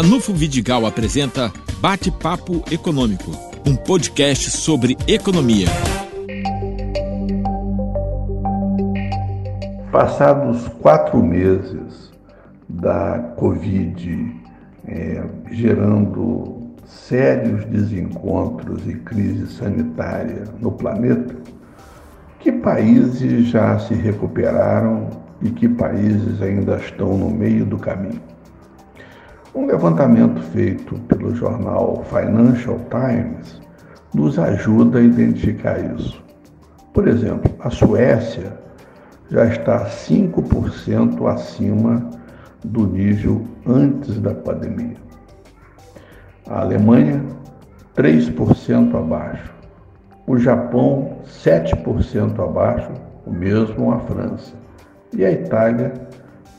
Ranulfo Vidigal apresenta Bate-Papo Econômico, um podcast sobre economia. Passados quatro meses da Covid é, gerando sérios desencontros e crise sanitária no planeta, que países já se recuperaram e que países ainda estão no meio do caminho? Um levantamento feito pelo jornal Financial Times nos ajuda a identificar isso. Por exemplo, a Suécia já está 5% acima do nível antes da pandemia. A Alemanha, 3% abaixo. O Japão, 7% abaixo, o mesmo a França. E a Itália,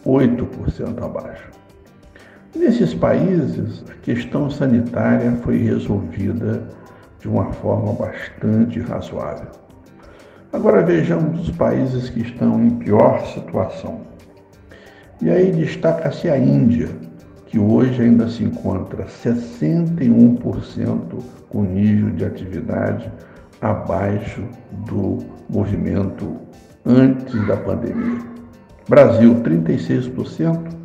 8% abaixo. Nesses países, a questão sanitária foi resolvida de uma forma bastante razoável. Agora vejamos os países que estão em pior situação. E aí destaca-se a Índia, que hoje ainda se encontra 61% com nível de atividade abaixo do movimento antes da pandemia. Brasil, 36%,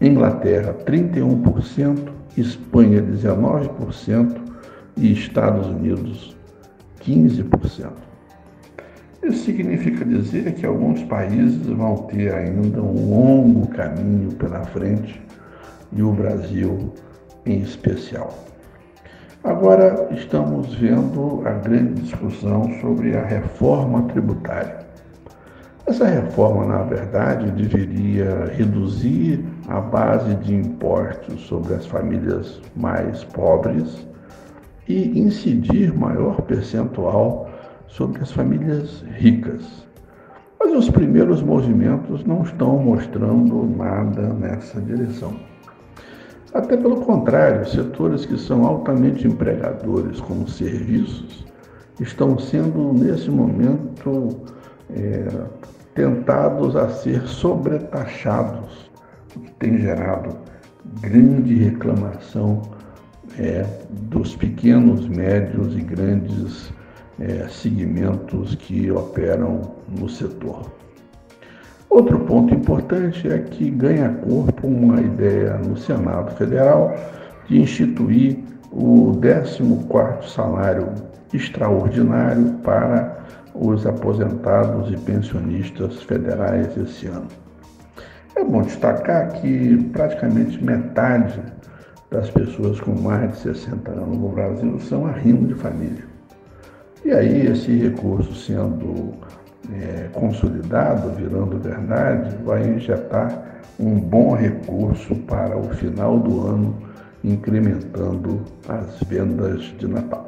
Inglaterra 31%, Espanha 19% e Estados Unidos 15%. Isso significa dizer que alguns países vão ter ainda um longo caminho pela frente e o Brasil em especial. Agora estamos vendo a grande discussão sobre a reforma tributária. Essa reforma, na verdade, deveria reduzir a base de impostos sobre as famílias mais pobres e incidir maior percentual sobre as famílias ricas. Mas os primeiros movimentos não estão mostrando nada nessa direção. Até pelo contrário, setores que são altamente empregadores, como serviços, estão sendo, nesse momento, é, tentados a ser sobretaxados, o que tem gerado grande reclamação é, dos pequenos, médios e grandes é, segmentos que operam no setor. Outro ponto importante é que ganha corpo uma ideia no Senado Federal de instituir o 14º salário extraordinário para os aposentados e pensionistas federais esse ano. É bom destacar que praticamente metade das pessoas com mais de 60 anos no Brasil são arrimo de família. E aí esse recurso sendo é, consolidado, virando verdade, vai injetar um bom recurso para o final do ano, incrementando as vendas de Natal.